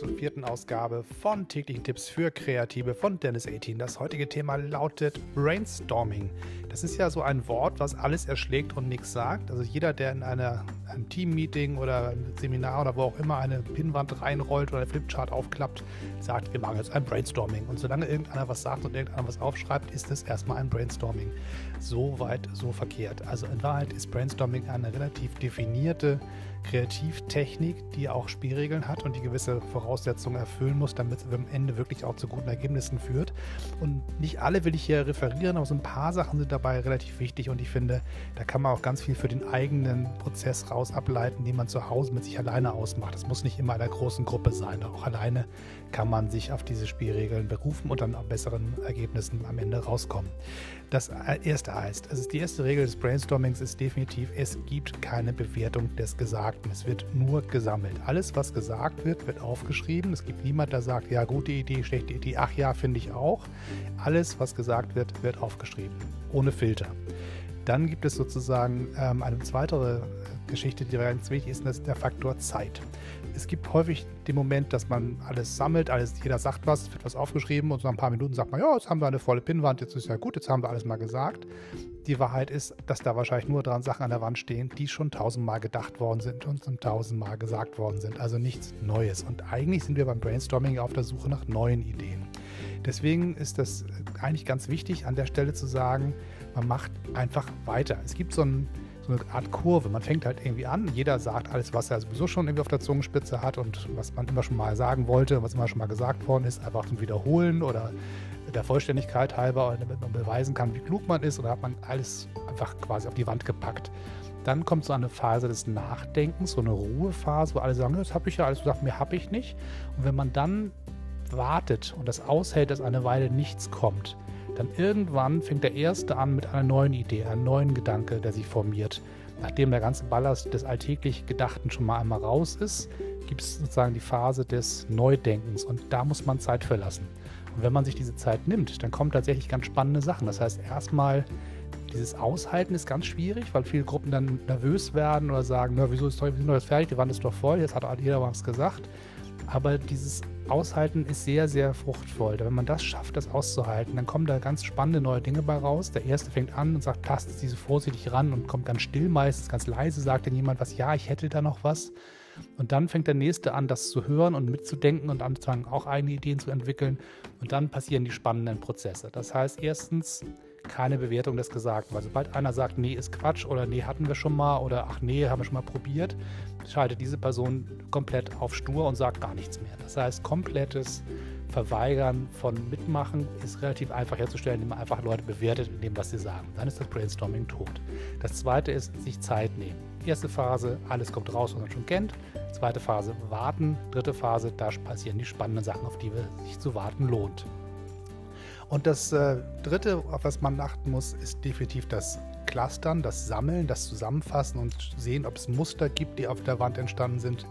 zur vierten Ausgabe von täglichen Tipps für Kreative von Dennis 18. Das heutige Thema lautet Brainstorming. Das ist ja so ein Wort, was alles erschlägt und nichts sagt. Also jeder, der in einer, einem Team-Meeting oder einem Seminar oder wo auch immer eine Pinnwand reinrollt oder ein Flipchart aufklappt, sagt, wir machen jetzt ein Brainstorming. Und solange irgendeiner was sagt und irgendeiner was aufschreibt, ist es erstmal ein Brainstorming. So weit, so verkehrt. Also in Wahrheit ist Brainstorming eine relativ definierte Kreativtechnik, die auch Spielregeln hat und die gewisse Voraussetzungen erfüllen muss, damit es am Ende wirklich auch zu guten Ergebnissen führt. Und nicht alle will ich hier referieren, aber so ein paar Sachen sind dabei relativ wichtig und ich finde, da kann man auch ganz viel für den eigenen Prozess raus ableiten, den man zu Hause mit sich alleine ausmacht. Das muss nicht immer in einer großen Gruppe sein. Auch alleine kann man sich auf diese Spielregeln berufen und dann an besseren Ergebnissen am Ende rauskommen. Das erste heißt, also die erste Regel des Brainstormings ist definitiv, es gibt keine Bewertung des Gesagten. Es wird nur gesammelt. Alles, was gesagt wird, wird aufgeschrieben. Es gibt niemand, der sagt, ja, gute Idee, schlechte Idee, ach ja, finde ich auch. Alles, was gesagt wird, wird aufgeschrieben. Ohne Filter. Dann gibt es sozusagen ähm, eine weitere Geschichte, die ganz wichtig ist, und das ist der Faktor Zeit. Es gibt häufig den Moment, dass man alles sammelt, alles, jeder sagt was, wird was aufgeschrieben und so nach ein paar Minuten sagt man, ja, jetzt haben wir eine volle Pinnwand, jetzt ist ja gut, jetzt haben wir alles mal gesagt. Die Wahrheit ist, dass da wahrscheinlich nur dran Sachen an der Wand stehen, die schon tausendmal gedacht worden sind und schon tausendmal gesagt worden sind. Also nichts Neues. Und eigentlich sind wir beim Brainstorming auf der Suche nach neuen Ideen. Deswegen ist das eigentlich ganz wichtig, an der Stelle zu sagen, man macht einfach weiter. Es gibt so ein eine Art Kurve. Man fängt halt irgendwie an, jeder sagt alles, was er sowieso schon irgendwie auf der Zungenspitze hat und was man immer schon mal sagen wollte, was immer schon mal gesagt worden ist, einfach zum Wiederholen oder der Vollständigkeit halber, damit man beweisen kann, wie klug man ist, oder hat man alles einfach quasi auf die Wand gepackt. Dann kommt so eine Phase des Nachdenkens, so eine Ruhephase, wo alle sagen, das habe ich ja alles gesagt, mehr habe ich nicht. Und wenn man dann wartet und das aushält, dass eine Weile nichts kommt, dann irgendwann fängt der Erste an mit einer neuen Idee, einem neuen Gedanke, der sich formiert. Nachdem der ganze Ballast des alltäglich Gedachten schon mal einmal raus ist, gibt es sozusagen die Phase des Neudenkens und da muss man Zeit für lassen. Und wenn man sich diese Zeit nimmt, dann kommen tatsächlich ganz spannende Sachen. Das heißt, erstmal dieses Aushalten ist ganz schwierig, weil viele Gruppen dann nervös werden oder sagen, na, wieso ist doch, wir sind doch jetzt fertig, die Wand ist doch voll, jetzt hat jeder was gesagt. Aber dieses Aushalten ist sehr, sehr fruchtvoll. Wenn man das schafft, das auszuhalten, dann kommen da ganz spannende neue Dinge bei raus. Der erste fängt an und sagt, tastet diese vorsichtig ran und kommt ganz still meistens, ganz leise, sagt dann jemand was, ja, ich hätte da noch was. Und dann fängt der nächste an, das zu hören und mitzudenken und anzufangen, auch eigene Ideen zu entwickeln. Und dann passieren die spannenden Prozesse. Das heißt, erstens, keine Bewertung des Gesagten. Weil sobald einer sagt, nee, ist Quatsch oder nee, hatten wir schon mal oder ach nee, haben wir schon mal probiert, schaltet diese Person komplett auf stur und sagt gar nichts mehr. Das heißt, komplettes Verweigern von Mitmachen ist relativ einfach herzustellen, indem man einfach Leute bewertet in dem, was sie sagen. Dann ist das Brainstorming tot. Das zweite ist, sich Zeit nehmen. Erste Phase, alles kommt raus, was man schon kennt. Zweite Phase, warten. Dritte Phase, da passieren die spannenden Sachen, auf die sich zu warten lohnt. Und das äh, Dritte, auf was man achten muss, ist definitiv das Clustern, das Sammeln, das Zusammenfassen und sehen, ob es Muster gibt, die auf der Wand entstanden sind,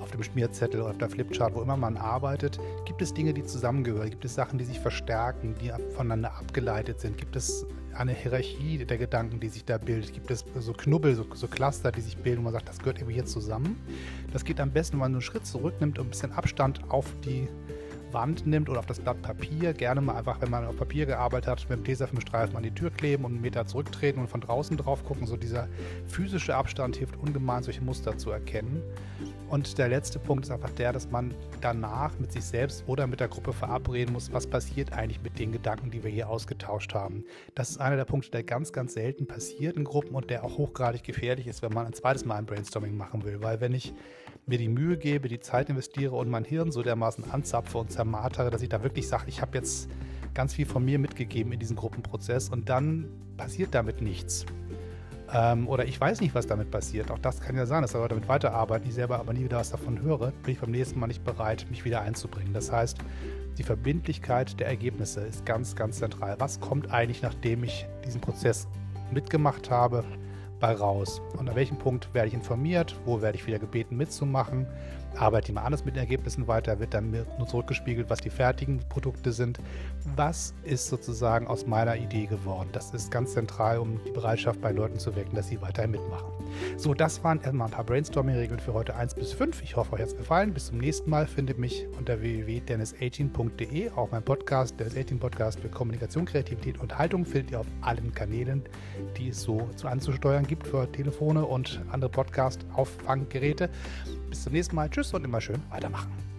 auf dem Schmierzettel oder auf der Flipchart, wo immer man arbeitet. Gibt es Dinge, die zusammengehören? Gibt es Sachen, die sich verstärken, die voneinander abgeleitet sind? Gibt es eine Hierarchie der Gedanken, die sich da bildet? Gibt es so Knubbel, so, so Cluster, die sich bilden, wo man sagt, das gehört irgendwie hier zusammen? Das geht am besten, wenn man einen Schritt zurücknimmt und ein bisschen Abstand auf die Wand nimmt oder auf das Blatt Papier, gerne mal einfach, wenn man auf Papier gearbeitet hat, mit dem Tesafilmstreifen an die Tür kleben und einen Meter zurücktreten und von draußen drauf gucken. So dieser physische Abstand hilft ungemein, solche Muster zu erkennen. Und der letzte Punkt ist einfach der, dass man danach mit sich selbst oder mit der Gruppe verabreden muss, was passiert eigentlich mit den Gedanken, die wir hier ausgetauscht haben. Das ist einer der Punkte, der ganz, ganz selten passiert in Gruppen und der auch hochgradig gefährlich ist, wenn man ein zweites Mal ein Brainstorming machen will. Weil wenn ich mir die Mühe gebe, die Zeit investiere und mein Hirn so dermaßen anzapfe und zermartere, dass ich da wirklich sage, ich habe jetzt ganz viel von mir mitgegeben in diesen Gruppenprozess und dann passiert damit nichts. Ähm, oder ich weiß nicht, was damit passiert. Auch das kann ja sein, dass Leute damit weiterarbeiten, ich selber aber nie wieder was davon höre, bin ich beim nächsten Mal nicht bereit, mich wieder einzubringen. Das heißt, die Verbindlichkeit der Ergebnisse ist ganz, ganz zentral. Was kommt eigentlich, nachdem ich diesen Prozess mitgemacht habe, bei raus? Und an welchem Punkt werde ich informiert? Wo werde ich wieder gebeten mitzumachen? Arbeite immer anders mit den Ergebnissen weiter, wird dann nur zurückgespiegelt, was die fertigen Produkte sind. Was ist sozusagen aus meiner Idee geworden? Das ist ganz zentral, um die Bereitschaft bei Leuten zu wecken, dass sie weiterhin mitmachen. So, das waren erstmal ein paar Brainstorming-Regeln für heute 1 bis 5. Ich hoffe, euch hat es gefallen. Bis zum nächsten Mal. Findet mich unter www.dennis18.de. Auch mein Podcast, Dennis 18 Podcast für Kommunikation, Kreativität und Haltung, findet ihr auf allen Kanälen, die es so zu anzusteuern gibt für Telefone und andere Podcast-Auffanggeräte. Bis zum nächsten Mal. Tschüss und immer schön weitermachen.